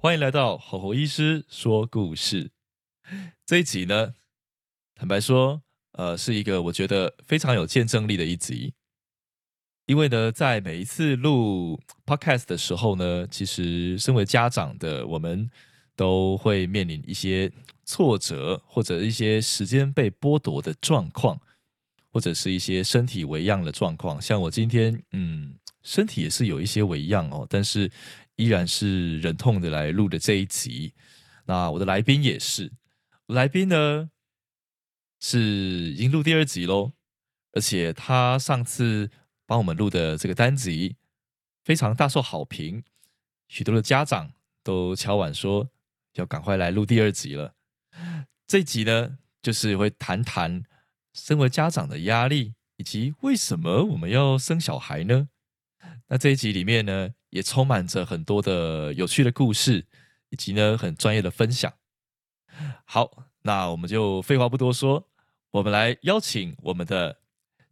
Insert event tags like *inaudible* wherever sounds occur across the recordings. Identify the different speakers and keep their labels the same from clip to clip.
Speaker 1: 欢迎来到吼吼医师说故事。这一集呢，坦白说，呃，是一个我觉得非常有见证力的一集。因为呢，在每一次录 podcast 的时候呢，其实身为家长的我们都会面临一些挫折，或者一些时间被剥夺的状况，或者是一些身体为恙的状况。像我今天，嗯。身体也是有一些微恙哦，但是依然是忍痛的来录的这一集。那我的来宾也是，来宾呢是已经录第二集喽，而且他上次帮我们录的这个单集非常大受好评，许多的家长都敲碗说要赶快来录第二集了。这集呢，就是会谈谈身为家长的压力，以及为什么我们要生小孩呢？那这一集里面呢，也充满着很多的有趣的故事，以及呢很专业的分享。好，那我们就废话不多说，我们来邀请我们的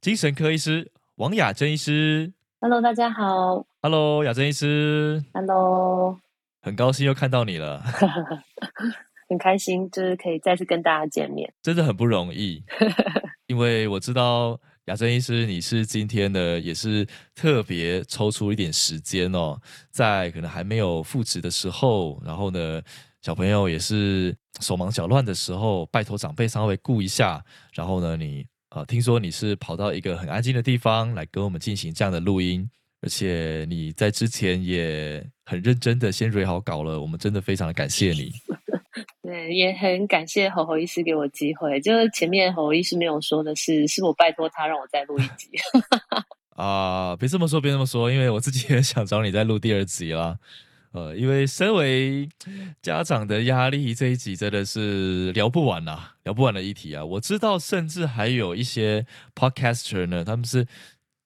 Speaker 1: 精神科医师王雅珍医师。
Speaker 2: Hello，大家好。
Speaker 1: Hello，雅珍医师。
Speaker 2: Hello，
Speaker 1: 很高兴又看到你了。*laughs*
Speaker 2: 很开心，就是可以再次跟大家见面，
Speaker 1: 真的很不容易，*laughs* 因为我知道。雅珍医师，你是今天呢，也是特别抽出一点时间哦，在可能还没有复职的时候，然后呢，小朋友也是手忙脚乱的时候，拜托长辈稍微顾一下，然后呢，你呃，听说你是跑到一个很安静的地方来跟我们进行这样的录音，而且你在之前也很认真的先蕊好稿了，我们真的非常的感谢你。
Speaker 2: 对，也很感谢侯侯医师给我机会。就是前面侯医师没有说的是，是我拜托他让我再录一集。*laughs*
Speaker 1: 啊，别这么说，别这么说，因为我自己也想找你再录第二集啦。呃，因为身为家长的压力，这一集真的是聊不完呐，聊不完的议题啊。我知道，甚至还有一些 podcaster 呢，他们是。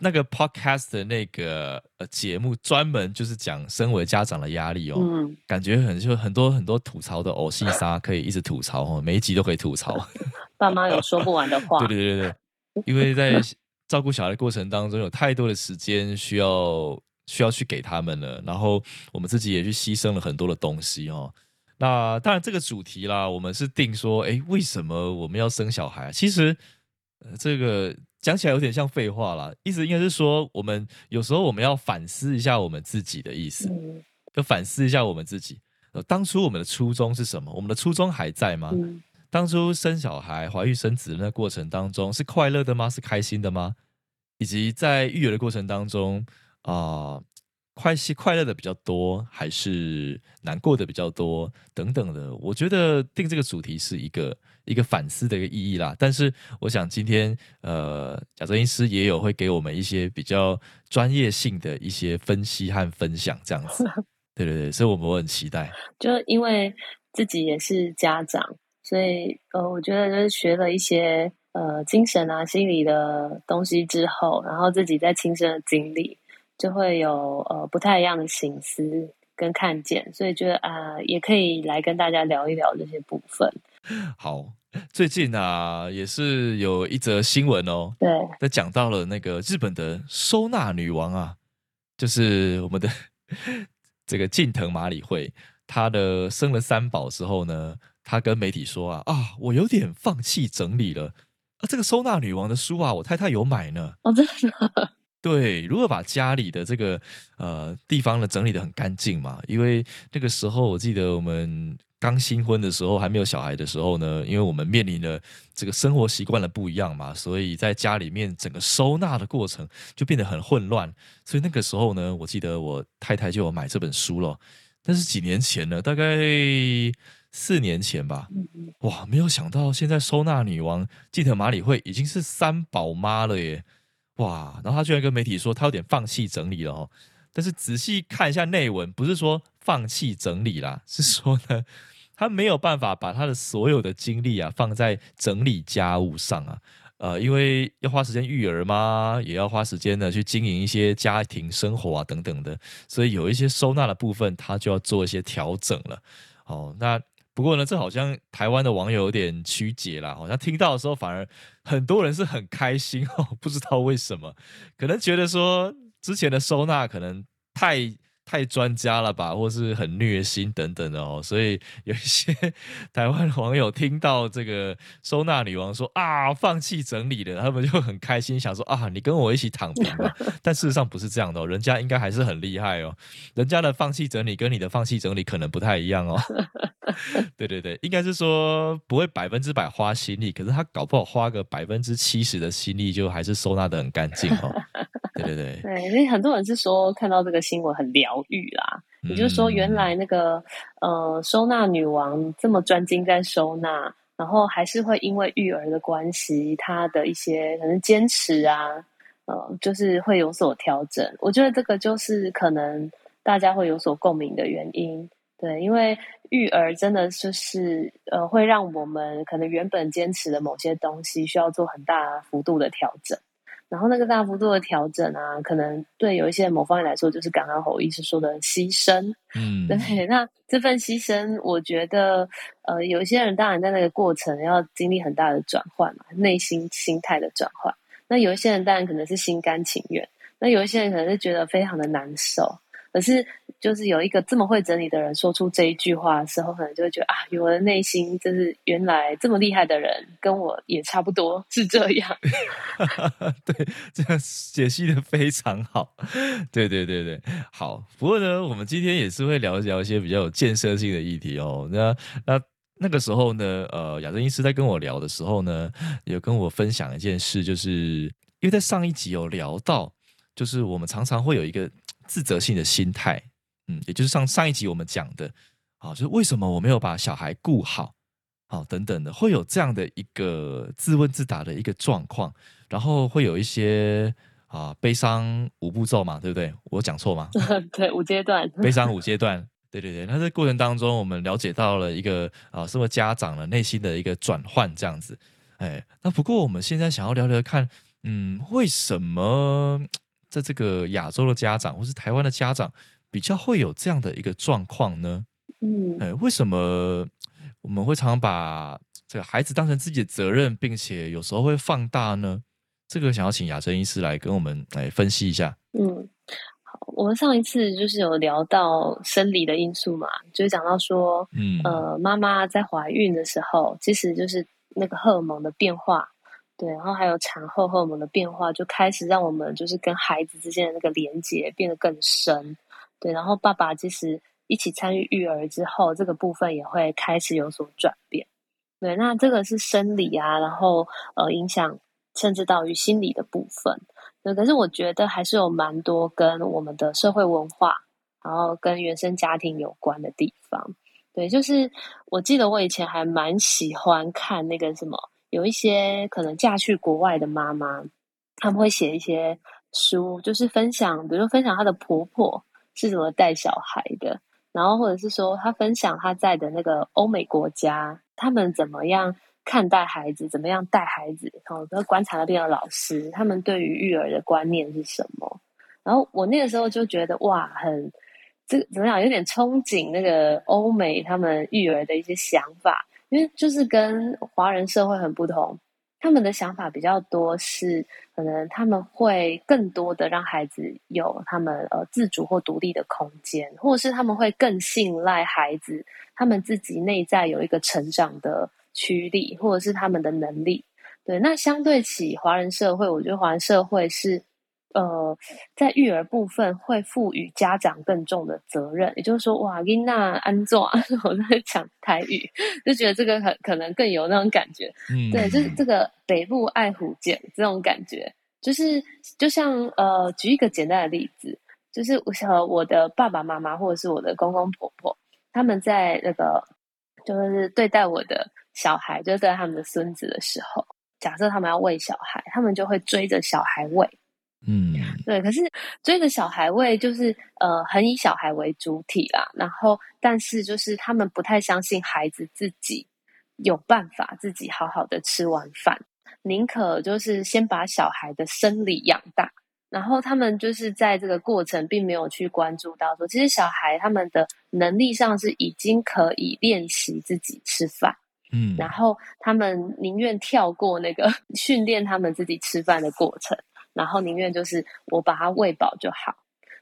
Speaker 1: 那个 podcast 的那个呃节目，专门就是讲身为家长的压力哦，嗯，感觉很就很多很多吐槽的偶戏沙，可以一直吐槽哦，每一集都可以吐槽。*laughs*
Speaker 2: 爸妈有说不完的话。*laughs*
Speaker 1: 对对对对，因为在照顾小孩的过程当中，有太多的时间需要需要去给他们了，然后我们自己也去牺牲了很多的东西哦。那当然这个主题啦，我们是定说，哎，为什么我们要生小孩？其实呃这个。讲起来有点像废话啦，意思应该是说，我们有时候我们要反思一下我们自己的意思，要反思一下我们自己，呃当初我们的初衷是什么？我们的初衷还在吗？当初生小孩、怀孕生子的那过程当中是快乐的吗？是开心的吗？以及在育儿的过程当中啊。快是快乐的比较多，还是难过的比较多，等等的。我觉得定这个主题是一个一个反思的一个意义啦。但是，我想今天呃，贾泽医师也有会给我们一些比较专业性的一些分析和分享，这样子。*laughs* 对对对，所以我们很期待。
Speaker 2: 就因为自己也是家长，所以呃，我觉得就是学了一些呃精神啊、心理的东西之后，然后自己在亲身的经历。就会有呃不太一样的心思跟看见，所以觉得啊也可以来跟大家聊一聊这些部分。
Speaker 1: 好，最近啊也是有一则新闻哦，
Speaker 2: 对，
Speaker 1: 在讲到了那个日本的收纳女王啊，就是我们的 *laughs* 这个近藤麻里惠，她的生了三宝之后呢，她跟媒体说啊啊，我有点放弃整理了啊，这个收纳女王的书啊，我太太有买呢，
Speaker 2: 哦，真的。*laughs*
Speaker 1: 对，如果把家里的这个呃地方呢整理的很干净嘛，因为那个时候我记得我们刚新婚的时候，还没有小孩的时候呢，因为我们面临了这个生活习惯的不一样嘛，所以在家里面整个收纳的过程就变得很混乱。所以那个时候呢，我记得我太太就有买这本书了，但是几年前呢，大概四年前吧，哇，没有想到现在收纳女王记得马里会已经是三宝妈了耶。哇！然后她居然跟媒体说她有点放弃整理了哦，但是仔细看一下内文，不是说放弃整理啦，是说呢，他没有办法把他的所有的精力啊放在整理家务上啊。呃，因为要花时间育儿嘛，也要花时间呢去经营一些家庭生活啊等等的，所以有一些收纳的部分，他就要做一些调整了。哦，那不过呢，这好像台湾的网友有点曲解啦，好像听到的时候反而很多人是很开心哦，不知道为什么，可能觉得说之前的收纳可能太。太专家了吧，或是很虐心等等的哦，所以有一些 *laughs* 台湾网友听到这个收纳女王说啊，放弃整理了，他们就很开心，想说啊，你跟我一起躺平吧。*laughs* 但事实上不是这样的哦，人家应该还是很厉害哦，人家的放弃整理跟你的放弃整理可能不太一样哦。*laughs* 对对对，应该是说不会百分之百花心力，可是他搞不好花个百分之七十的心力，就还是收纳的很干净哦。*laughs* 对对对，
Speaker 2: 对，因为很多人是说看到这个新闻很疗愈啦，也就是说原来那个呃收纳女王这么专精在收纳，然后还是会因为育儿的关系，她的一些可能坚持啊，呃，就是会有所调整。我觉得这个就是可能大家会有所共鸣的原因。对，因为育儿真的就是呃会让我们可能原本坚持的某些东西需要做很大幅度的调整。然后那个大幅度的调整啊，可能对有一些某方面来说，就是刚刚侯医师说的牺牲。嗯，对。那这份牺牲，我觉得，呃，有一些人当然在那个过程要经历很大的转换嘛，内心心态的转换。那有一些人当然可能是心甘情愿，那有一些人可能是觉得非常的难受。可是，就是有一个这么会整理的人说出这一句话的时候，可能就会觉得啊，我的内心就是原来这么厉害的人，跟我也差不多是这样。*laughs*
Speaker 1: 对，这样解析的非常好。对对对对，好。不过呢，我们今天也是会聊一聊一些比较有建设性的议题哦。那那那个时候呢，呃，亚珍医师在跟我聊的时候呢，有跟我分享一件事，就是因为在上一集有聊到，就是我们常常会有一个。自责性的心态，嗯，也就是上上一集我们讲的，啊，就是为什么我没有把小孩顾好，好等等的，会有这样的一个自问自答的一个状况，然后会有一些啊悲伤五步骤嘛，对不对？我讲错吗？*laughs*
Speaker 2: 对，五阶段，
Speaker 1: 悲伤五阶段，对对对。那在过程当中，我们了解到了一个啊，身为家长的内心的一个转换，这样子，哎，那不过我们现在想要聊聊看，嗯，为什么？在这个亚洲的家长，或是台湾的家长，比较会有这样的一个状况呢？嗯，哎，为什么我们会常常把这个孩子当成自己的责任，并且有时候会放大呢？这个想要请雅珍医师来跟我们来分析一下。
Speaker 2: 嗯，好，我们上一次就是有聊到生理的因素嘛，就是讲到说，嗯，呃，妈妈在怀孕的时候，其实就是那个荷尔蒙的变化。对，然后还有产后荷尔蒙的变化，就开始让我们就是跟孩子之间的那个连接变得更深。对，然后爸爸即使一起参与育儿之后，这个部分也会开始有所转变。对，那这个是生理啊，然后呃影响甚至到于心理的部分。对，可是我觉得还是有蛮多跟我们的社会文化，然后跟原生家庭有关的地方。对，就是我记得我以前还蛮喜欢看那个什么。有一些可能嫁去国外的妈妈，他们会写一些书，就是分享，比如说分享她的婆婆是怎么带小孩的，然后或者是说他分享他在的那个欧美国家，他们怎么样看待孩子，怎么样带孩子，然后观察那边的老师，他们对于育儿的观念是什么？然后我那个时候就觉得哇，很这怎么样，有点憧憬那个欧美他们育儿的一些想法。因为就是跟华人社会很不同，他们的想法比较多是，可能他们会更多的让孩子有他们呃自主或独立的空间，或者是他们会更信赖孩子，他们自己内在有一个成长的驱力，或者是他们的能力。对，那相对起华人社会，我觉得华人社会是。呃，在育儿部分会赋予家长更重的责任，也就是说，哇，琳娜安坐，*laughs* 我在讲台语，就觉得这个很可能更有那种感觉。嗯，对，就是这个北部爱虎姐这种感觉，就是就像呃，举一个简单的例子，就是我和我的爸爸妈妈或者是我的公公婆婆，他们在那个就是对待我的小孩，就是对待他们的孙子的时候，假设他们要喂小孩，他们就会追着小孩喂。
Speaker 1: 嗯，
Speaker 2: 对。可是追个小孩位就是呃，很以小孩为主体啦。然后，但是就是他们不太相信孩子自己有办法自己好好的吃完饭，宁可就是先把小孩的生理养大。然后他们就是在这个过程，并没有去关注到说，其实小孩他们的能力上是已经可以练习自己吃饭，
Speaker 1: 嗯，
Speaker 2: 然后他们宁愿跳过那个 *laughs* 训练他们自己吃饭的过程，然后宁愿就是我把它喂饱就好。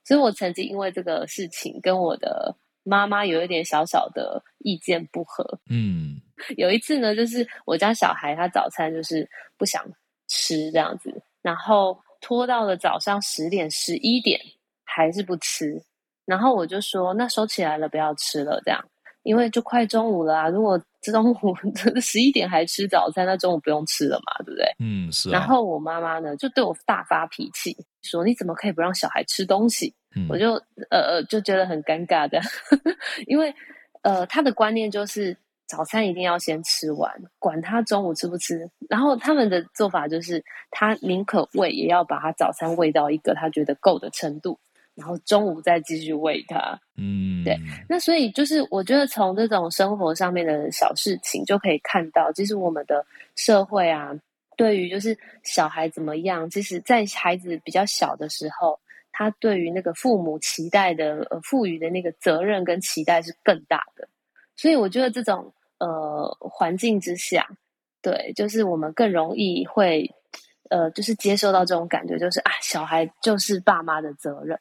Speaker 2: 所以我曾经因为这个事情跟我的妈妈有一点小小的意见不合，
Speaker 1: 嗯，
Speaker 2: 有一次呢，就是我家小孩他早餐就是不想吃这样子，然后。拖到了早上十点、十一点还是不吃，然后我就说：“那收起来了，不要吃了。”这样，因为就快中午了啊！如果中午 *laughs* 十一点还吃早餐，那中午不用吃了嘛，对不对？
Speaker 1: 嗯，是。
Speaker 2: 然后我妈妈呢，就对我大发脾气，说：“你怎么可以不让小孩吃东西？”我就呃呃，就觉得很尴尬的，*laughs* 因为呃，他的观念就是。早餐一定要先吃完，管他中午吃不吃。然后他们的做法就是，他宁可喂，也要把他早餐喂到一个他觉得够的程度，然后中午再继续喂他。
Speaker 1: 嗯，
Speaker 2: 对。那所以就是，我觉得从这种生活上面的小事情就可以看到，其实我们的社会啊，对于就是小孩怎么样，其实，在孩子比较小的时候，他对于那个父母期待的呃赋予的那个责任跟期待是更大的。所以我觉得这种。呃，环境之下，对，就是我们更容易会，呃，就是接受到这种感觉，就是啊，小孩就是爸妈的责任，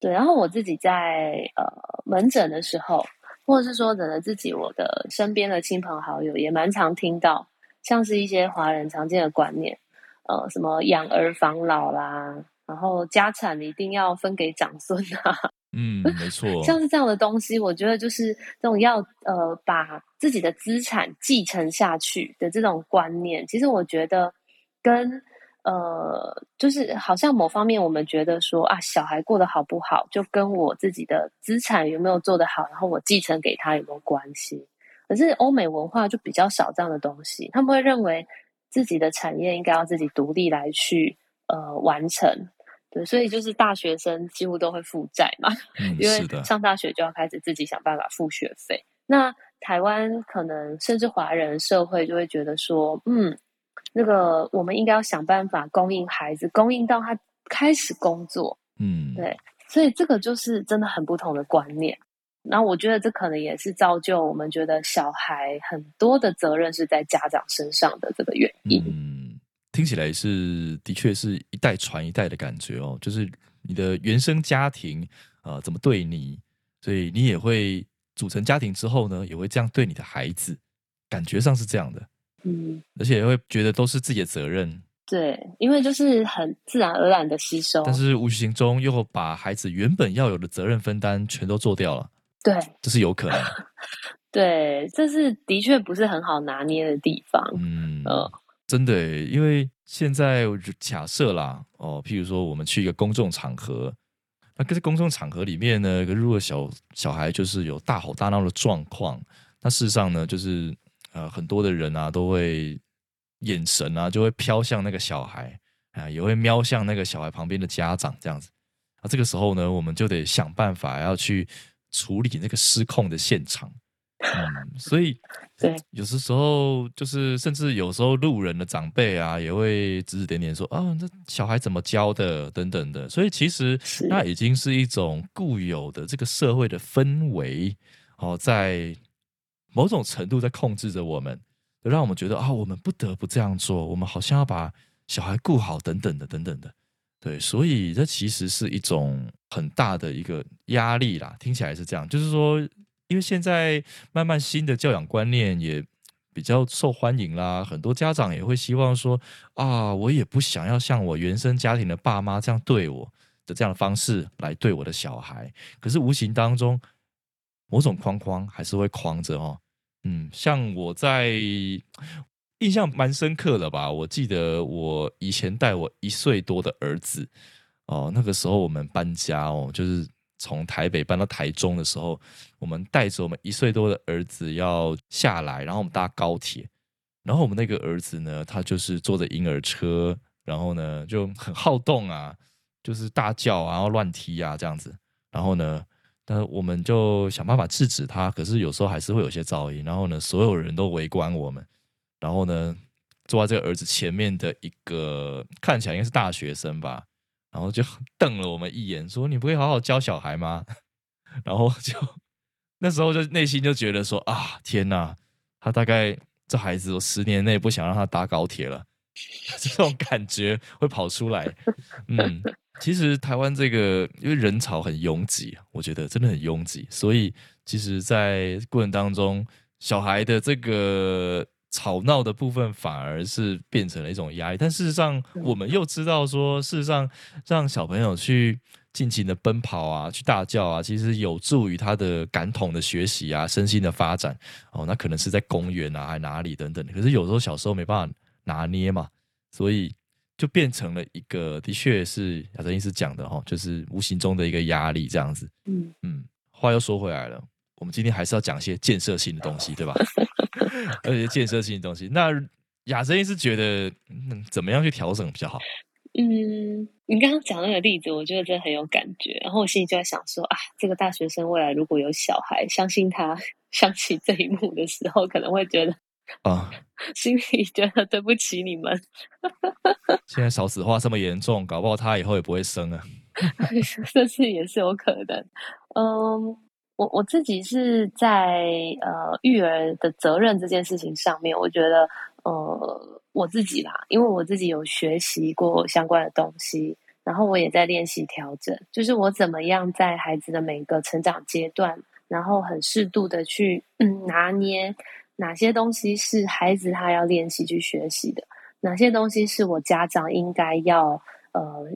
Speaker 2: 对。然后我自己在呃门诊的时候，或者是说等了自己，我的身边的亲朋好友也蛮常听到，像是一些华人常见的观念，呃，什么养儿防老啦，然后家产一定要分给长孙啊。
Speaker 1: 嗯，没错，
Speaker 2: 像是这样的东西，我觉得就是这种要呃把自己的资产继承下去的这种观念，其实我觉得跟呃就是好像某方面我们觉得说啊，小孩过得好不好，就跟我自己的资产有没有做得好，然后我继承给他有没有关系。可是欧美文化就比较少这样的东西，他们会认为自己的产业应该要自己独立来去呃完成。对，所以就是大学生几乎都会负债嘛，因为上大学就要开始自己想办法付学费。那台湾可能甚至华人社会就会觉得说，嗯，那个我们应该要想办法供应孩子，供应到他开始工作。
Speaker 1: 嗯，
Speaker 2: 对，所以这个就是真的很不同的观念。那我觉得这可能也是造就我们觉得小孩很多的责任是在家长身上的这个原因。
Speaker 1: 嗯听起来是的确是一代传一代的感觉哦，就是你的原生家庭呃怎么对你，所以你也会组成家庭之后呢，也会这样对你的孩子，感觉上是这样的，
Speaker 2: 嗯，
Speaker 1: 而且会觉得都是自己的责任，
Speaker 2: 对，因为就是很自然而然的吸收，
Speaker 1: 但是无形中又把孩子原本要有的责任分担全都做掉了，
Speaker 2: 对，
Speaker 1: 这是有可能，*laughs*
Speaker 2: 对，这是的确不是很好拿捏的地方，
Speaker 1: 嗯，呃。真的，因为现在假设啦，哦，譬如说我们去一个公众场合，那可是公众场合里面呢，如果小小孩就是有大吼大闹的状况，那事实上呢，就是呃很多的人啊都会眼神啊就会飘向那个小孩啊，也会瞄向那个小孩旁边的家长这样子，啊，这个时候呢，我们就得想办法要去处理那个失控的现场。嗯，所以 *laughs*
Speaker 2: 对，
Speaker 1: 有的时候就是，甚至有时候路人的长辈啊，也会指指点点说：“啊，这小孩怎么教的？”等等的。所以其实那已经是一种固有的这个社会的氛围哦，在某种程度在控制着我们，让我们觉得啊，我们不得不这样做，我们好像要把小孩顾好，等等的，等等的。对，所以这其实是一种很大的一个压力啦。听起来是这样，就是说。因为现在慢慢新的教养观念也比较受欢迎啦，很多家长也会希望说啊，我也不想要像我原生家庭的爸妈这样对我的这样的方式来对我的小孩，可是无形当中某种框框还是会框着哦。嗯，像我在印象蛮深刻的吧，我记得我以前带我一岁多的儿子哦，那个时候我们搬家哦，就是。从台北搬到台中的时候，我们带着我们一岁多的儿子要下来，然后我们搭高铁，然后我们那个儿子呢，他就是坐着婴儿车，然后呢就很好动啊，就是大叫啊，然后乱踢啊这样子。然后呢，但是我们就想办法制止他，可是有时候还是会有些噪音。然后呢，所有人都围观我们。然后呢，坐在这个儿子前面的一个看起来应该是大学生吧，然后就 *laughs* 瞪了我们一眼，说：“你不会好好教小孩吗？” *laughs* 然后就那时候就内心就觉得说：“啊，天哪！他大概这孩子，我十年内不想让他搭高铁了。” *laughs* 这种感觉会跑出来。嗯，其实台湾这个因为人潮很拥挤，我觉得真的很拥挤，所以其实，在过程当中，小孩的这个。吵闹的部分反而是变成了一种压力，但事实上，我们又知道说，事实上 *laughs* 让小朋友去尽情的奔跑啊，去大叫啊，其实有助于他的感统的学习啊，身心的发展。哦，那可能是在公园啊，还哪里等等。可是有时候小时候没办法拿捏嘛，所以就变成了一个，的确是亚正医师讲的哈，就是无形中的一个压力这样子。嗯嗯，话又说回来了，我们今天还是要讲一些建设性的东西，对吧？*laughs* 而且建设性的东西，那雅珍是觉得怎么样去调整比较好？
Speaker 2: 嗯，你刚刚讲那个例子，我觉得真的很有感觉。然后我心里就在想说啊，这个大学生未来如果有小孩，相信他想起这一幕的时候，可能会觉得 *laughs* 啊，心里觉得对不起你们。*laughs*
Speaker 1: 现在少子化这么严重，搞不好他以后也不会生啊。*laughs*
Speaker 2: 这是也是有可能。嗯。我我自己是在呃育儿的责任这件事情上面，我觉得呃我自己啦，因为我自己有学习过相关的东西，然后我也在练习调整，就是我怎么样在孩子的每个成长阶段，然后很适度的去拿捏哪些东西是孩子他要练习去学习的，哪些东西是我家长应该要呃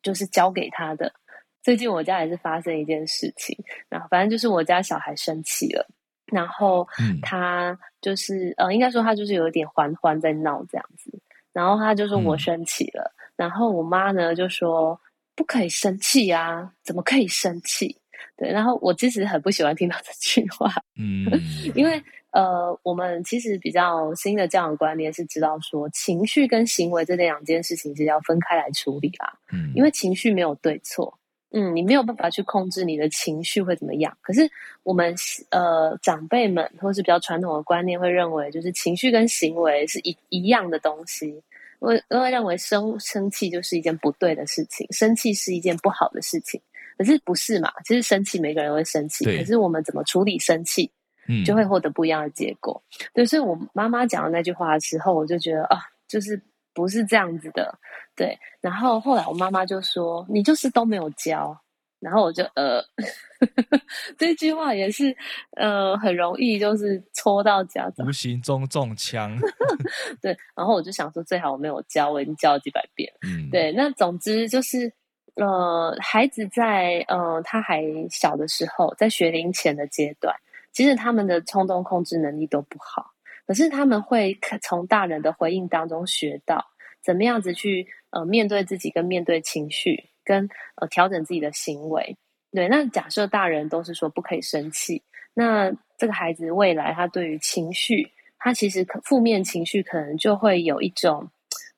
Speaker 2: 就是教给他的。最近我家也是发生一件事情，然后反正就是我家小孩生气了，然后他就是呃，应该说他就是有一点欢欢在闹这样子，然后他就说我生气了，然后我妈呢就说不可以生气啊，怎么可以生气？对，然后我其实很不喜欢听到这句话，嗯，因为呃，我们其实比较新的教养观念是知道说情绪跟行为这两件事情是要分开来处理啦，嗯，因为情绪没有对错。嗯，你没有办法去控制你的情绪会怎么样。可是我们呃长辈们或是比较传统的观念会认为，就是情绪跟行为是一一样的东西。我我会认为生生气就是一件不对的事情，生气是一件不好的事情。可是不是嘛？其实生气每个人都会生气，可是我们怎么处理生气，嗯，就会获得不一样的结果。对，所以我妈妈讲的那句话的时候，我就觉得啊，就是。不是这样子的，对。然后后来我妈妈就说：“你就是都没有教。”然后我就呃，*laughs* 这句话也是呃很容易就是戳到家长，
Speaker 1: 无形中中枪。*laughs*
Speaker 2: 对。然后我就想说，最好我没有教，我已经教了几百遍。嗯，对。那总之就是呃，孩子在呃他还小的时候，在学龄前的阶段，其实他们的冲动控制能力都不好。可是他们会从大人的回应当中学到怎么样子去呃面对自己跟面对情绪，跟呃调整自己的行为。对，那假设大人都是说不可以生气，那这个孩子未来他对于情绪，他其实可负面情绪可能就会有一种，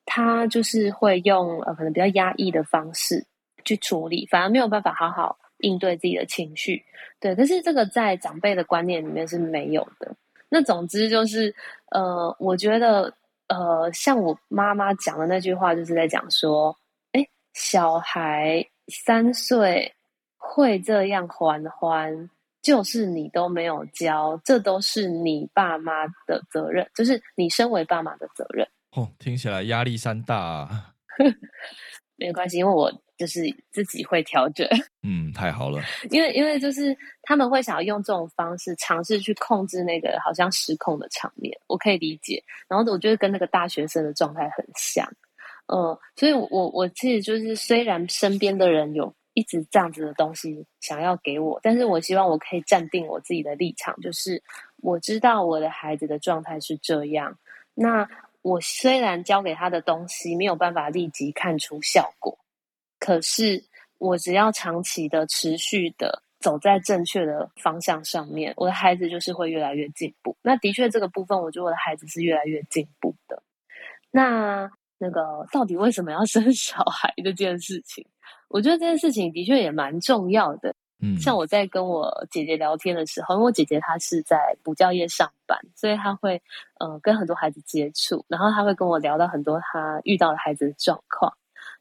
Speaker 2: 他就是会用呃可能比较压抑的方式去处理，反而没有办法好好应对自己的情绪。对，可是这个在长辈的观念里面是没有的。那总之就是，呃，我觉得，呃，像我妈妈讲的那句话，就是在讲说，哎，小孩三岁会这样欢欢，就是你都没有教，这都是你爸妈的责任，就是你身为爸妈的责任。
Speaker 1: 哦，听起来压力山大。啊。*laughs*
Speaker 2: 没关系，因为我就是自己会调整。*laughs*
Speaker 1: 嗯，太好了。
Speaker 2: 因为因为就是他们会想要用这种方式尝试去控制那个好像失控的场面，我可以理解。然后我觉得跟那个大学生的状态很像。嗯，所以我我其实就是虽然身边的人有一直这样子的东西想要给我，但是我希望我可以站定我自己的立场，就是我知道我的孩子的状态是这样。那。我虽然教给他的东西没有办法立即看出效果，可是我只要长期的、持续的走在正确的方向上面，我的孩子就是会越来越进步。那的确，这个部分我觉得我的孩子是越来越进步的。那那个到底为什么要生小孩这件事情，我觉得这件事情的确也蛮重要的。
Speaker 1: 嗯，
Speaker 2: 像我在跟我姐姐聊天的时候，因为我姐姐她是在补教业上班，所以她会呃跟很多孩子接触，然后她会跟我聊到很多她遇到的孩子的状况。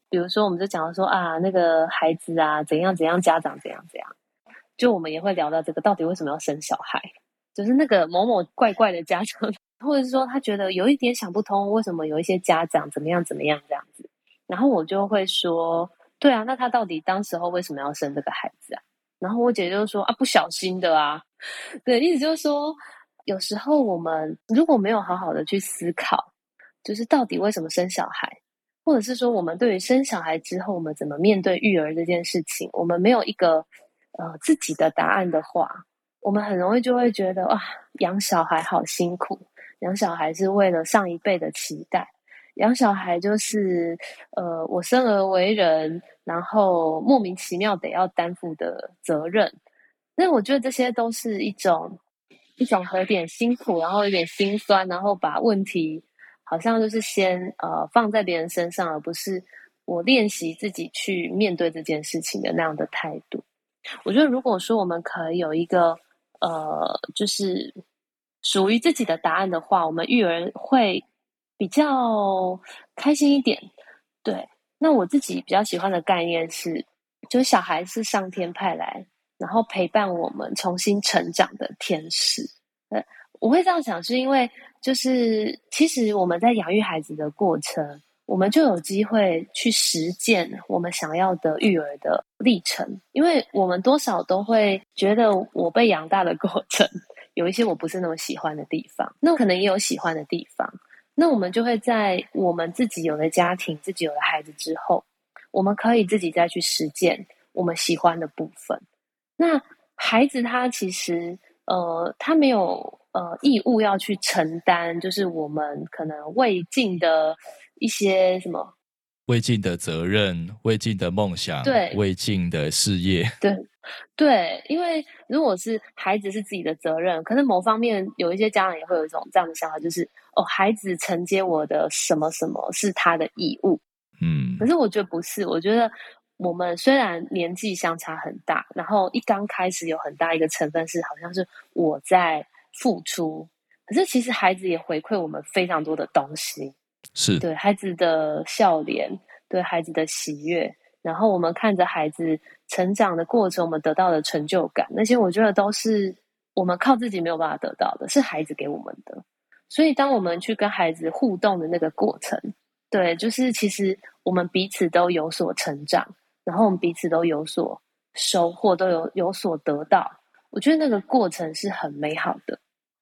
Speaker 2: 比如说，我们就讲到说啊，那个孩子啊怎样怎样，家长怎样怎样，就我们也会聊到这个，到底为什么要生小孩？就是那个某某怪怪的家长，*laughs* 或者是说他觉得有一点想不通，为什么有一些家长怎么样怎么样这样子，然后我就会说，对啊，那他到底当时候为什么要生这个孩子啊？然后我姐就说啊，不小心的啊，对，意思就是说，有时候我们如果没有好好的去思考，就是到底为什么生小孩，或者是说我们对于生小孩之后我们怎么面对育儿这件事情，我们没有一个呃自己的答案的话，我们很容易就会觉得哇，养小孩好辛苦，养小孩是为了上一辈的期待。养小孩就是，呃，我生而为人，然后莫名其妙得要担负的责任。那我觉得这些都是一种一种有点辛苦，然后有点心酸，然后把问题好像就是先呃放在别人身上，而不是我练习自己去面对这件事情的那样的态度。我觉得如果说我们可以有一个呃，就是属于自己的答案的话，我们育儿会。比较开心一点，对。那我自己比较喜欢的概念是，就是小孩是上天派来，然后陪伴我们重新成长的天使。呃，我会这样想，是因为就是其实我们在养育孩子的过程，我们就有机会去实践我们想要的育儿的历程，因为我们多少都会觉得我被养大的过程 *laughs* 有一些我不是那么喜欢的地方，那可能也有喜欢的地方。那我们就会在我们自己有了家庭、自己有了孩子之后，我们可以自己再去实践我们喜欢的部分。那孩子他其实呃，他没有呃义务要去承担，就是我们可能未尽的一些什么
Speaker 1: 未尽的责任、未尽的梦想、
Speaker 2: 对
Speaker 1: 未尽的事业，
Speaker 2: 对。对，因为如果是孩子是自己的责任，可是某方面有一些家长也会有一种这样的想法，就是哦，孩子承接我的什么什么是他的义务，
Speaker 1: 嗯，
Speaker 2: 可是我觉得不是，我觉得我们虽然年纪相差很大，然后一刚开始有很大一个成分是好像是我在付出，可是其实孩子也回馈我们非常多的东西，
Speaker 1: 是
Speaker 2: 对孩子的笑脸，对孩子的喜悦。然后我们看着孩子成长的过程，我们得到的成就感，那些我觉得都是我们靠自己没有办法得到的，是孩子给我们的。所以，当我们去跟孩子互动的那个过程，对，就是其实我们彼此都有所成长，然后我们彼此都有所收获，都有有所得到。我觉得那个过程是很美好的。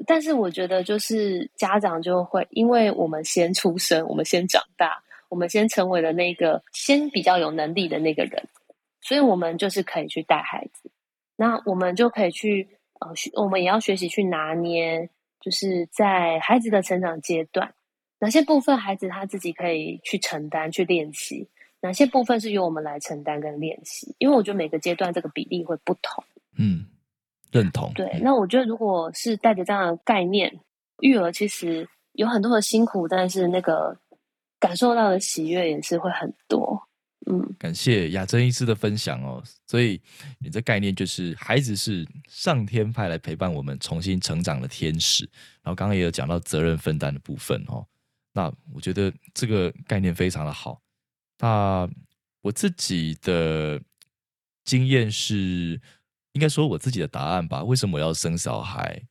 Speaker 2: 但是，我觉得就是家长就会，因为我们先出生，我们先长大。我们先成为了那个先比较有能力的那个人，所以我们就是可以去带孩子。那我们就可以去呃，我们也要学习去拿捏，就是在孩子的成长阶段，哪些部分孩子他自己可以去承担、去练习，哪些部分是由我们来承担跟练习。因为我觉得每个阶段这个比例会不同。
Speaker 1: 嗯，认同。
Speaker 2: 对，那我觉得如果是带着这样的概念，育儿其实有很多的辛苦，但是那个。感受到的喜悦也是会很多，嗯，
Speaker 1: 感谢雅珍医师的分享哦。所以你这概念就是，孩子是上天派来陪伴我们重新成长的天使。然后刚刚也有讲到责任分担的部分哦。那我觉得这个概念非常的好。那我自己的经验是，应该说我自己的答案吧。为什么我要生小孩？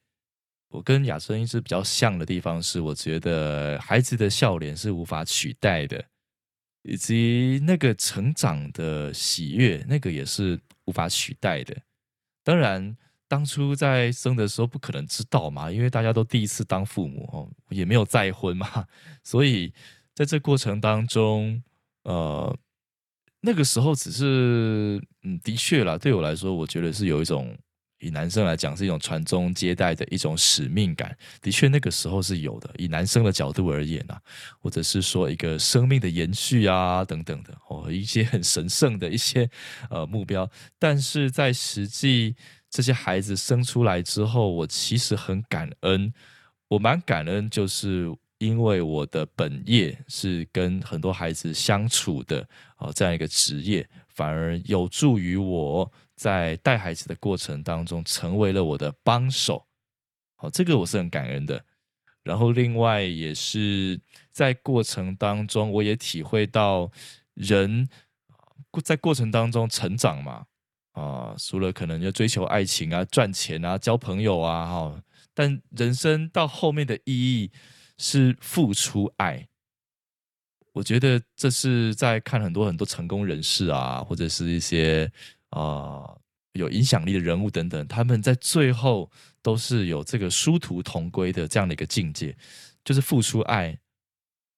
Speaker 1: 我跟雅珍医师比较像的地方是，我觉得孩子的笑脸是无法取代的，以及那个成长的喜悦，那个也是无法取代的。当然，当初在生的时候不可能知道嘛，因为大家都第一次当父母哦，也没有再婚嘛，*laughs* 所以在这过程当中，呃，那个时候只是，嗯，的确啦，对我来说，我觉得是有一种。以男生来讲，是一种传宗接代的一种使命感，的确那个时候是有的。以男生的角度而言啊，或者是说一个生命的延续啊等等的哦，一些很神圣的一些呃目标。但是在实际这些孩子生出来之后，我其实很感恩，我蛮感恩，就是因为我的本业是跟很多孩子相处的哦这样一个职业。反而有助于我在带孩子的过程当中成为了我的帮手。好，这个我是很感恩的。然后另外也是在过程当中，我也体会到人在过程当中成长嘛。啊，除了可能要追求爱情啊、赚钱啊、交朋友啊，哈，但人生到后面的意义是付出爱。我觉得这是在看很多很多成功人士啊，或者是一些啊有影响力的人物等等，他们在最后都是有这个殊途同归的这样的一个境界，就是付出爱，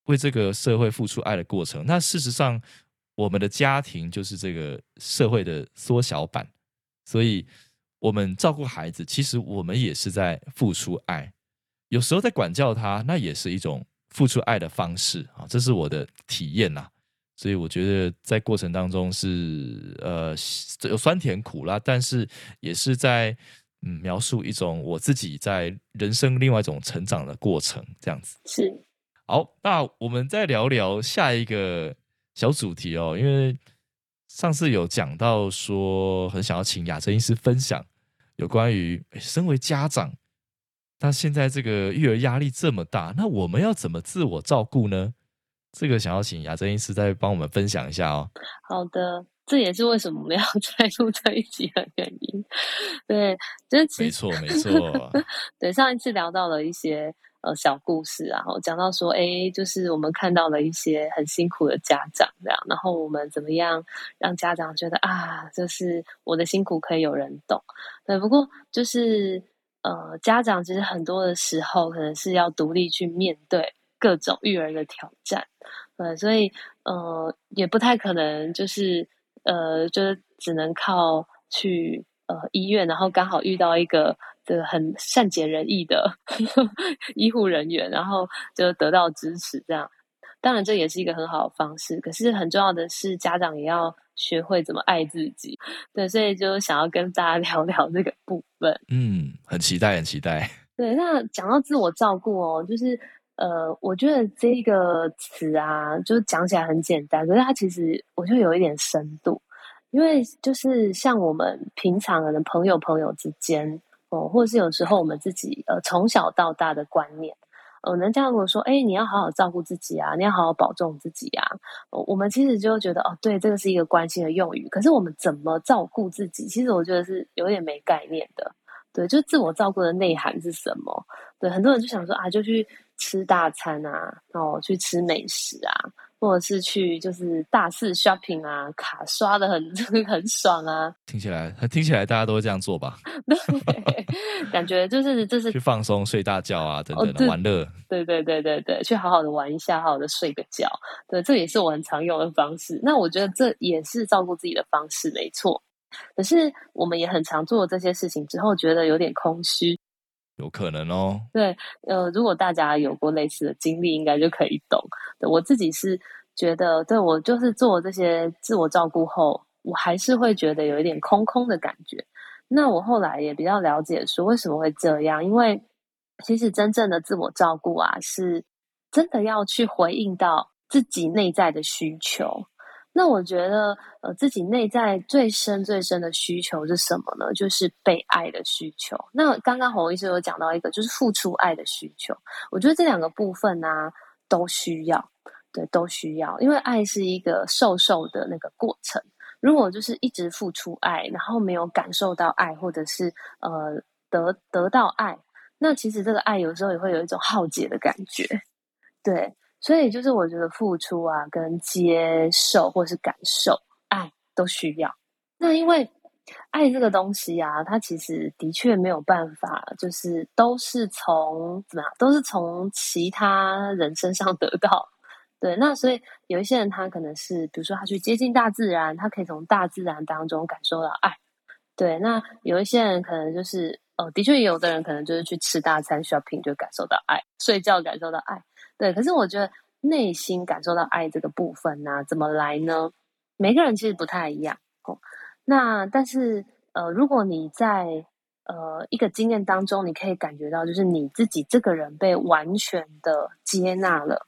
Speaker 1: 为这个社会付出爱的过程。那事实上，我们的家庭就是这个社会的缩小版，所以我们照顾孩子，其实我们也是在付出爱。有时候在管教他，那也是一种。付出爱的方式啊，这是我的体验呐，所以我觉得在过程当中是呃有酸甜苦辣，但是也是在嗯描述一种我自己在人生另外一种成长的过程，这样子
Speaker 2: 是
Speaker 1: 好。那我们再聊聊下一个小主题哦，因为上次有讲到说很想要请雅珍医师分享有关于身为家长。那现在这个育儿压力这么大，那我们要怎么自我照顾呢？这个想要请雅珍医师再帮我们分享一下哦。
Speaker 2: 好的，这也是为什么我们要 *laughs* 再录这一集的原因。对，就是
Speaker 1: 没错没错。*laughs*
Speaker 2: 对，上一次聊到了一些呃小故事，然后讲到说，哎，就是我们看到了一些很辛苦的家长这样，然后我们怎么样让家长觉得啊，就是我的辛苦可以有人懂。对，不过就是。呃，家长其实很多的时候可能是要独立去面对各种育儿的挑战，呃，所以呃也不太可能就是呃就是只能靠去呃医院，然后刚好遇到一个的很善解人意的 *laughs* 医护人员，然后就得到支持这样。当然，这也是一个很好的方式。可是，很重要的是，家长也要学会怎么爱自己。对，所以就想要跟大家 *laughs* 聊聊这个部分。
Speaker 1: 嗯，很期待，很期待。
Speaker 2: 对，那讲到自我照顾哦，就是呃，我觉得这个词啊，就讲起来很简单，可是它其实我就有一点深度。因为就是像我们平常的朋友朋友之间哦，或者是有时候我们自己呃从小到大的观念。呃，人家如果说，哎，你要好好照顾自己啊，你要好好保重自己啊，我们其实就觉得，哦，对，这个是一个关心的用语。可是我们怎么照顾自己？其实我觉得是有点没概念的。对，就自我照顾的内涵是什么？对，很多人就想说啊，就去吃大餐啊，哦，去吃美食啊。或者是去就是大肆 shopping 啊，卡刷的很 *laughs* 很爽啊。
Speaker 1: 听起来，听起来大家都会这样做吧？*laughs*
Speaker 2: 对，感觉就是就是
Speaker 1: 去放松、睡大觉啊，等等的玩乐。
Speaker 2: 对对对对对，去好好的玩一下，好好的睡个觉。对，这也是我很常用的方式。那我觉得这也是照顾自己的方式，没错。可是我们也很常做这些事情之后，觉得有点空虚。
Speaker 1: 有可能哦。
Speaker 2: 对，呃，如果大家有过类似的经历，应该就可以懂。我自己是觉得，对我就是做这些自我照顾后，我还是会觉得有一点空空的感觉。那我后来也比较了解，说为什么会这样？因为其实真正的自我照顾啊，是真的要去回应到自己内在的需求。那我觉得，呃，自己内在最深、最深的需求是什么呢？就是被爱的需求。那刚刚洪医师有讲到一个，就是付出爱的需求。我觉得这两个部分呢，都需要，对，都需要。因为爱是一个受受的那个过程。如果就是一直付出爱，然后没有感受到爱，或者是呃得得到爱，那其实这个爱有时候也会有一种耗竭的感觉，*laughs* 对。所以就是我觉得付出啊，跟接受或是感受爱都需要。那因为爱这个东西啊，它其实的确没有办法，就是都是从怎么样，都是从其他人身上 *laughs* 得到。对，那所以有一些人他可能是，比如说他去接近大自然，他可以从大自然当中感受到爱。对，那有一些人可能就是，哦，的确有的人可能就是去吃大餐 shopping 就感受到爱，睡觉感受到爱。对，可是我觉得内心感受到爱这个部分呢，怎么来呢？每个人其实不太一样哦。那但是呃，如果你在呃一个经验当中，你可以感觉到，就是你自己这个人被完全的接纳了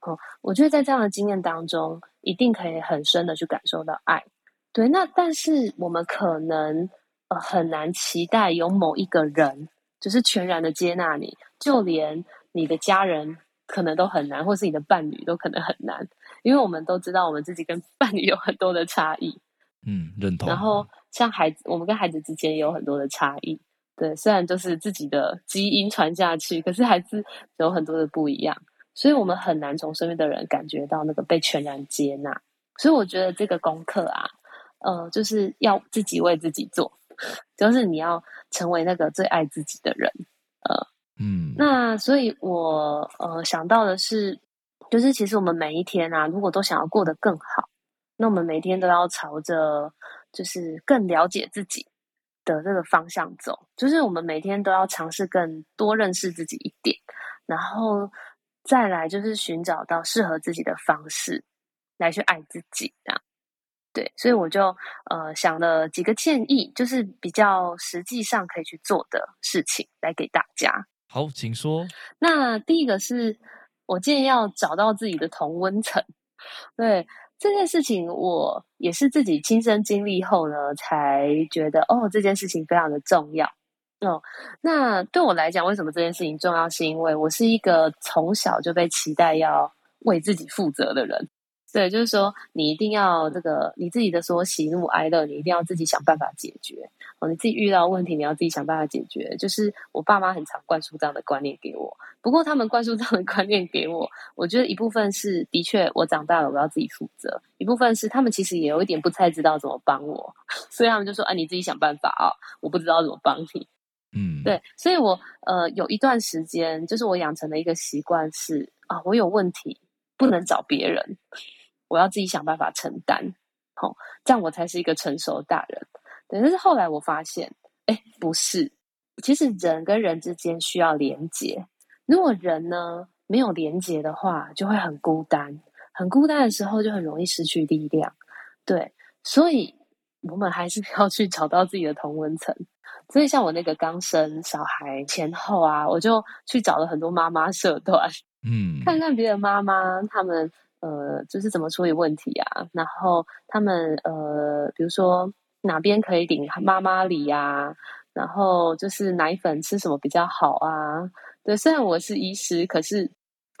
Speaker 2: 哦。我觉得在这样的经验当中，一定可以很深的去感受到爱。对，那但是我们可能呃很难期待有某一个人就是全然的接纳你，就连你的家人可能都很难，或是你的伴侣都可能很难，因为我们都知道我们自己跟 *laughs* 伴侣有很多的差异。
Speaker 1: 嗯，认同。
Speaker 2: 然后像孩子，我们跟孩子之间也有很多的差异。对，虽然就是自己的基因传下去，可是还是有很多的不一样，所以我们很难从身边的人感觉到那个被全然接纳。所以我觉得这个功课啊。呃，就是要自己为自己做，*laughs* 就是你要成为那个最爱自己的人，呃，嗯，那所以我呃想到的是，就是其实我们每一天啊，如果都想要过得更好，那我们每天都要朝着就是更了解自己的这个方向走，就是我们每天都要尝试更多认识自己一点，然后再来就是寻找到适合自己的方式来去爱自己，这样。对，所以我就呃想了几个建议，就是比较实际上可以去做的事情，来给大家。
Speaker 1: 好，请说。
Speaker 2: 那第一个是我建议要找到自己的同温层。对这件事情，我也是自己亲身经历后呢，才觉得哦，这件事情非常的重要。哦，那对我来讲，为什么这件事情重要？是因为我是一个从小就被期待要为自己负责的人。对，就是说，你一定要这个你自己的所有喜怒哀乐，你一定要自己想办法解决哦。你自己遇到问题，你要自己想办法解决。就是我爸妈很常灌输这样的观念给我，不过他们灌输这样的观念给我，我觉得一部分是的确我长大了我要自己负责，一部分是他们其实也有一点不太知道怎么帮我，*laughs* 所以他们就说：“啊，你自己想办法啊，我不知道怎么帮你。”嗯，对，所以我呃有一段时间，就是我养成的一个习惯是啊，我有问题不能找别人。我要自己想办法承担，好，这样我才是一个成熟的大人。但是后来我发现，哎，不是，其实人跟人之间需要连接。如果人呢没有连接的话，就会很孤单，很孤单的时候就很容易失去力量。对，所以我们还是 *laughs* 要去找到自己的同温层。所以像我那个刚生小孩前后啊，我就去找了很多妈妈社团，嗯，看看别的妈妈他们。呃，就是怎么处理问题啊？然后他们呃，比如说哪边可以顶妈妈礼呀？然后就是奶粉吃什么比较好啊？对，虽然我是医师，可是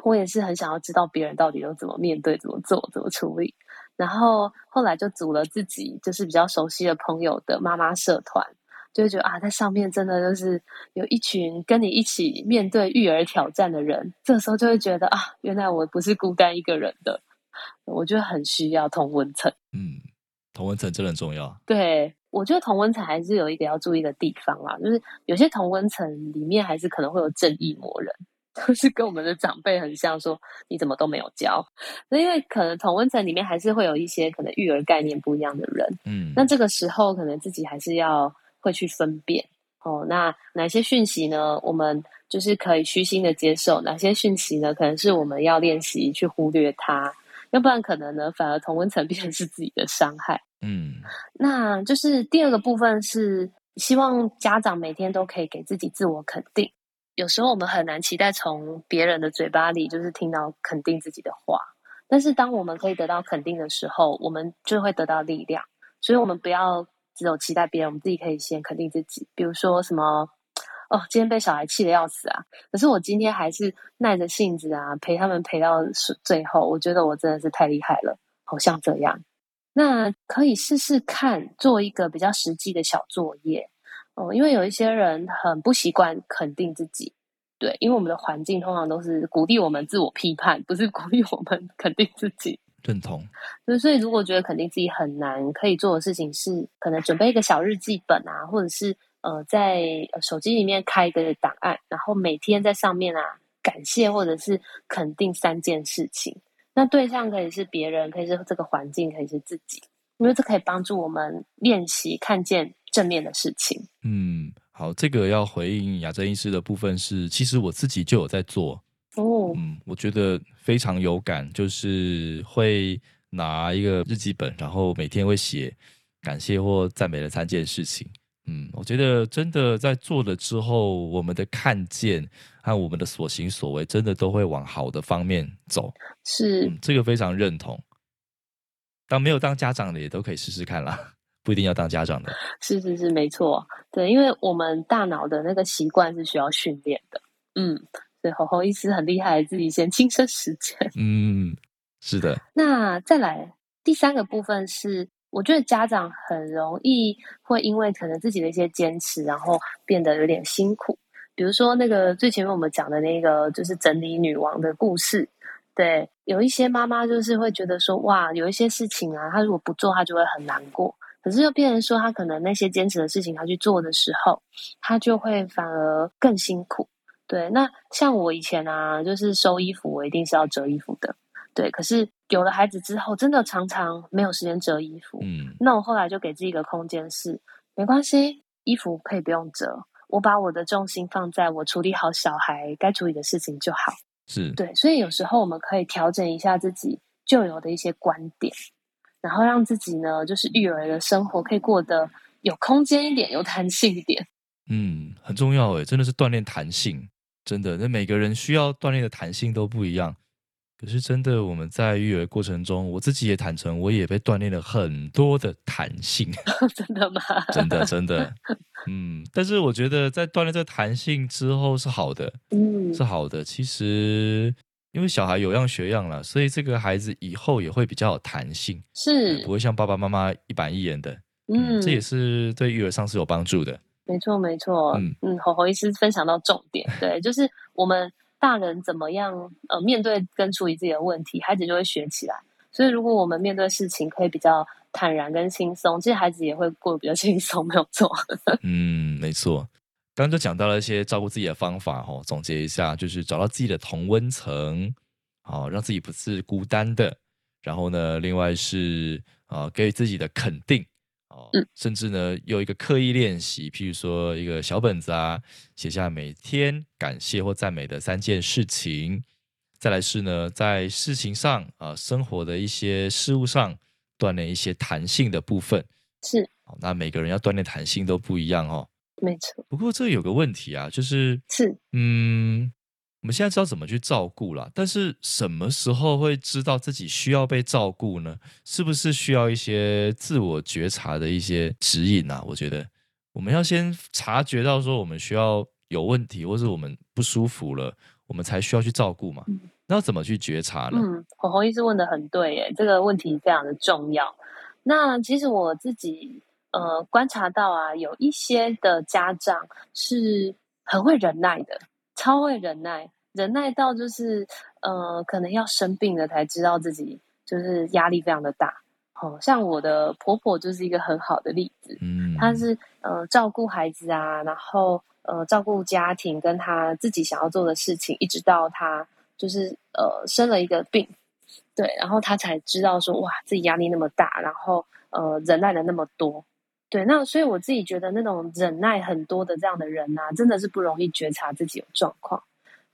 Speaker 2: 我也是很想要知道别人到底都怎么面对、怎么做、怎么处理。然后后来就组了自己就是比较熟悉的朋友的妈妈社团。就会觉得啊，在上面真的就是有一群跟你一起面对育儿挑战的人，这时候就会觉得啊，原来我不是孤单一个人的，我觉得很需要同温层。
Speaker 1: 嗯，同温层真的很重要。
Speaker 2: 对，我觉得同温层还是有一个要注意的地方啊，就是有些同温层里面还是可能会有正义魔人，*laughs* 就是跟我们的长辈很像，说你怎么都没有教。那因为可能同温层里面还是会有一些可能育儿概念不一样的人，嗯，那这个时候可能自己还是要。会去分辨哦，那哪些讯息呢？我们就是可以虚心的接受，哪些讯息呢？可能是我们要练习去忽略它，要不然可能呢，反而同温层 *laughs* 变成是自己的伤害。嗯，那就是第二个部分是希望家长每天都可以给自己自我肯定。有时候我们很难期待从别人的嘴巴里就是听到肯定自己的话，但是当我们可以得到肯定的时候，我们就会得到力量。所以，我们不要。只有期待别人，我们自己可以先肯定自己。比如说什么，哦，今天被小孩气得要死啊，可是我今天还是耐着性子啊，陪他们陪到最后。我觉得我真的是太厉害了，好像这样。那可以试试看，做一个比较实际的小作业哦。因为有一些人很不习惯肯定自己，对，因为我们的环境通常都是鼓励我们自我批判，不是鼓励我们肯定自己。
Speaker 1: 认同，对
Speaker 2: 所以如果觉得肯定自己很难，可以做的事情是，可能准备一个小日记本啊，或者是呃，在手机里面开一个档案，然后每天在上面啊，感谢或者是肯定三件事情。那对象可以是别人，可以是这个环境，可以是自己，因为这可以帮助我们练习看见正面的事情。
Speaker 1: 嗯，好，这个要回应雅珍医师的部分是，其实我自己就有在做。哦，嗯，我觉得非常有感，就是会拿一个日记本，然后每天会写感谢或赞美的三件事情。嗯，我觉得真的在做了之后，我们的看见和我们的所行所为，真的都会往好的方面走。
Speaker 2: 是，
Speaker 1: 这个非常认同。当没有当家长的也都可以试试看啦，不一定要当家长的。
Speaker 2: 是是是，没错，对，因为我们大脑的那个习惯是需要训练的。嗯，所以吼吼医师很厉害，自己先亲身实践。
Speaker 1: 嗯，是的。*laughs*
Speaker 2: 那再来第三个部分是，我觉得家长很容易会因为可能自己的一些坚持，然后变得有点辛苦。比如说那个最前面我们讲的那个，就是整理女王的故事。对，有一些妈妈就是会觉得说，哇，有一些事情啊，她如果不做，她就会很难过。可是又变成说，她可能那些坚持的事情，她去做的时候，她就会反而更辛苦。对，那像我以前啊，就是收衣服，我一定是要折衣服的。对，可是有了孩子之后，真的常常没有时间折衣服。嗯，那我后来就给自己一个空间，是没关系，衣服可以不用折，我把我的重心放在我处理好小孩该处理的事情就好。
Speaker 1: 是
Speaker 2: 对，所以有时候我们可以调整一下自己旧有的一些观点，然后让自己呢，就是育儿的生活可以过得有空间一点，有弹性一点。
Speaker 1: 嗯，很重要诶，真的是锻炼弹性，真的，那每个人需要锻炼的弹性都不一样。可是真的，我们在育儿过程中，我自己也坦诚，我也被锻炼了很多的弹性。*laughs*
Speaker 2: 真的吗？*laughs*
Speaker 1: 真的，真的。嗯，但是我觉得在锻炼这弹性之后是好的，*laughs* 嗯，是好的。其实因为小孩有样学样了，所以这个孩子以后也会比较有弹性，
Speaker 2: 是
Speaker 1: 不会像爸爸妈妈一板一眼的。嗯，这也是对育儿上是有帮助的。
Speaker 2: 没错，没错。嗯嗯，侯侯医师分享到重点，对，就是我们。大人怎么样？呃，面对跟处理自己的问题，孩子就会学起来。所以，如果我们面对事情可以比较坦然跟轻松，其实孩子也会过得比较轻松，没有错。*laughs*
Speaker 1: 嗯，没错。刚刚就讲到了一些照顾自己的方法，哦，总结一下，就是找到自己的同温层，好，让自己不是孤单的。然后呢，另外是啊，给予自己的肯定。嗯，甚至呢，有一个刻意练习，譬如说一个小本子啊，写下每天感谢或赞美的三件事情。再来是呢，在事情上啊，生活的一些事物上锻炼一些弹性的部分。
Speaker 2: 是，
Speaker 1: 那每个人要锻炼弹性都不一样哦。
Speaker 2: 没错。
Speaker 1: 不过这有个问题啊，就是
Speaker 2: 是，
Speaker 1: 嗯。我们现在知道怎么去照顾了，但是什么时候会知道自己需要被照顾呢？是不是需要一些自我觉察的一些指引啊？我觉得我们要先察觉到说我们需要有问题，或是我们不舒服了，我们才需要去照顾嘛。那要怎么去觉察呢？
Speaker 2: 嗯，红红医师问的很对，耶，这个问题非常的重要。那其实我自己呃观察到啊，有一些的家长是很会忍耐的，超会忍耐。忍耐到就是，呃，可能要生病了才知道自己就是压力非常的大。哦，像我的婆婆就是一个很好的例子。嗯，她是呃照顾孩子啊，然后呃照顾家庭，跟她自己想要做的事情，一直到她就是呃生了一个病，对，然后她才知道说哇自己压力那么大，然后呃忍耐了那么多。对，那所以我自己觉得那种忍耐很多的这样的人呐，真的是不容易觉察自己有状况。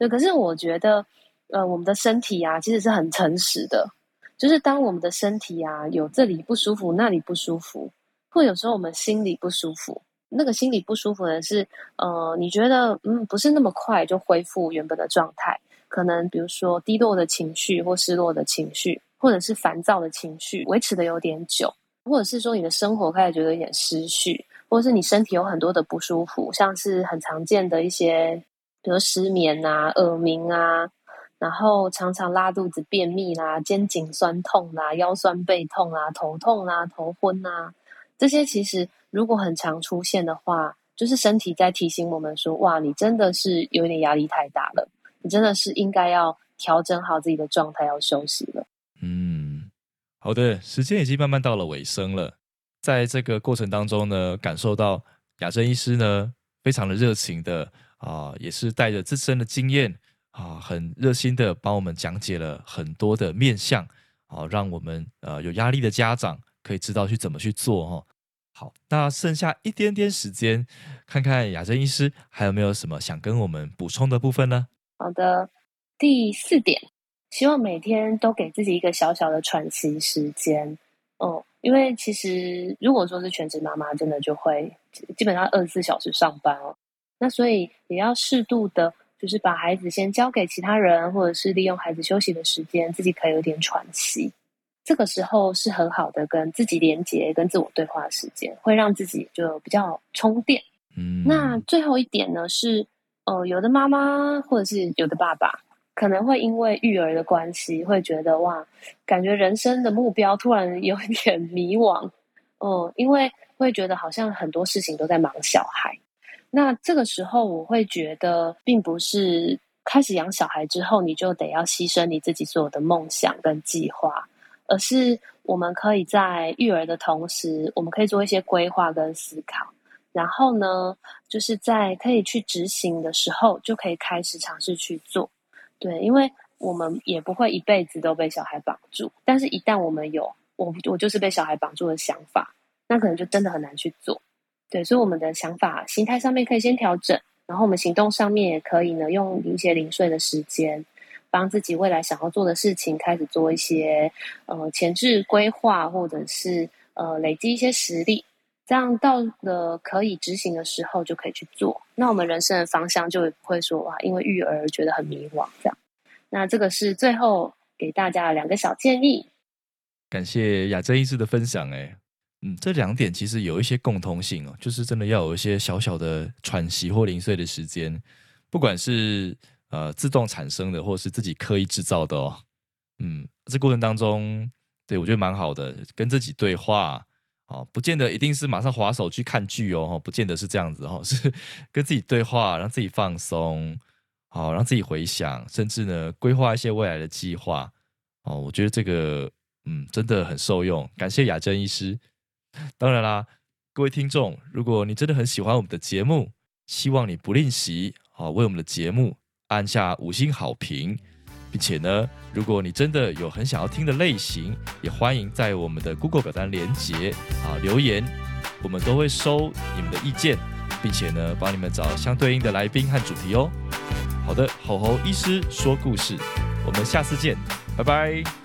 Speaker 2: 对，可是我觉得，呃，我们的身体啊，其实是很诚实的。就是当我们的身体啊有这里不舒服、那里不舒服，或有时候我们心里不舒服，那个心里不舒服的是，呃，你觉得嗯不是那么快就恢复原本的状态，可能比如说低落的情绪或失落的情绪，或者是烦躁的情绪维持的有点久，或者是说你的生活开始觉得有点失序，或者是你身体有很多的不舒服，像是很常见的一些。比如失眠啊、耳鸣啊，然后常常拉肚子、便秘啦、肩颈酸痛啦、腰酸背痛啊、头痛啊、头昏啊，这些其实如果很常出现的话，就是身体在提醒我们说：哇，你真的是有点压力太大了，你真的是应该要调整好自己的状态，要休息了。
Speaker 1: 嗯，好的，时间已经慢慢到了尾声了，在这个过程当中呢，感受到雅珍医师呢非常的热情的。啊，也是带着自身的经验啊，很热心的帮我们讲解了很多的面相啊，让我们呃有压力的家长可以知道去怎么去做哈。好，那剩下一点点时间，看看雅珍医师还有没有什么想跟我们补充的部分呢？
Speaker 2: 好的，第四点，希望每天都给自己一个小小的喘息时间哦，因为其实如果说是全职妈妈，真的就会基本上二十四小时上班哦。那所以也要适度的，就是把孩子先交给其他人，或者是利用孩子休息的时间，自己可以有点喘息。这个时候是很好的跟自己连接、跟自我对话的时间，会让自己就比较充电。
Speaker 1: 嗯，
Speaker 2: 那最后一点呢是，呃，有的妈妈或者是有的爸爸，可能会因为育儿的关系，会觉得哇，感觉人生的目标突然有一点 *laughs* 迷惘。嗯，因为会觉得好像很多事情都在忙小孩。那这个时候，我会觉得，并不是开始养小孩之后，你就得要牺牲你自己所有的梦想跟计划，而是我们可以在育儿的同时，我们可以做一些规划跟思考。然后呢，就是在可以去执行的时候，就可以开始尝试去做。对，因为我们也不会一辈子都被小孩绑住，但是一旦我们有我我就是被小孩绑住的想法，那可能就真的很难去做。对，所以我们的想法、心态上面可以先调整，然后我们行动上面也可以呢，用一些零碎的时间，帮自己未来想要做的事情开始做一些呃前置规划，或者是呃累积一些实力。这样到了可以执行的时候，就可以去做。那我们人生的方向就不会说哇，因为育儿觉得很迷惘这样。那这个是最后给大家两个小建议。
Speaker 1: 感谢雅珍医师的分享。哎，嗯，这两点其实有一些共通性哦，就是真的要有一些小小的喘息或零碎的时间，不管是呃自动产生的，或是自己刻意制造的哦。嗯，这过程当中，对我觉得蛮好的，跟自己对话。哦，不见得一定是马上划手去看剧哦，不见得是这样子哦，*laughs* 是跟自己对话，让自己放松，好，让自己回想，甚至呢规划一些未来的计划。哦，我觉得这个嗯真的很受用，感谢雅珍医师。当然啦，各位听众，如果你真的很喜欢我们的节目，希望你不吝惜，啊为我们的节目按下五星好评。并且呢，如果你真的有很想要听的类型，也欢迎在我们的 Google 表单连接啊留言，我们都会收你们的意见，并且呢帮你们找相对应的来宾和主题哦。好的，吼吼医师说故事，我们下次见，拜拜。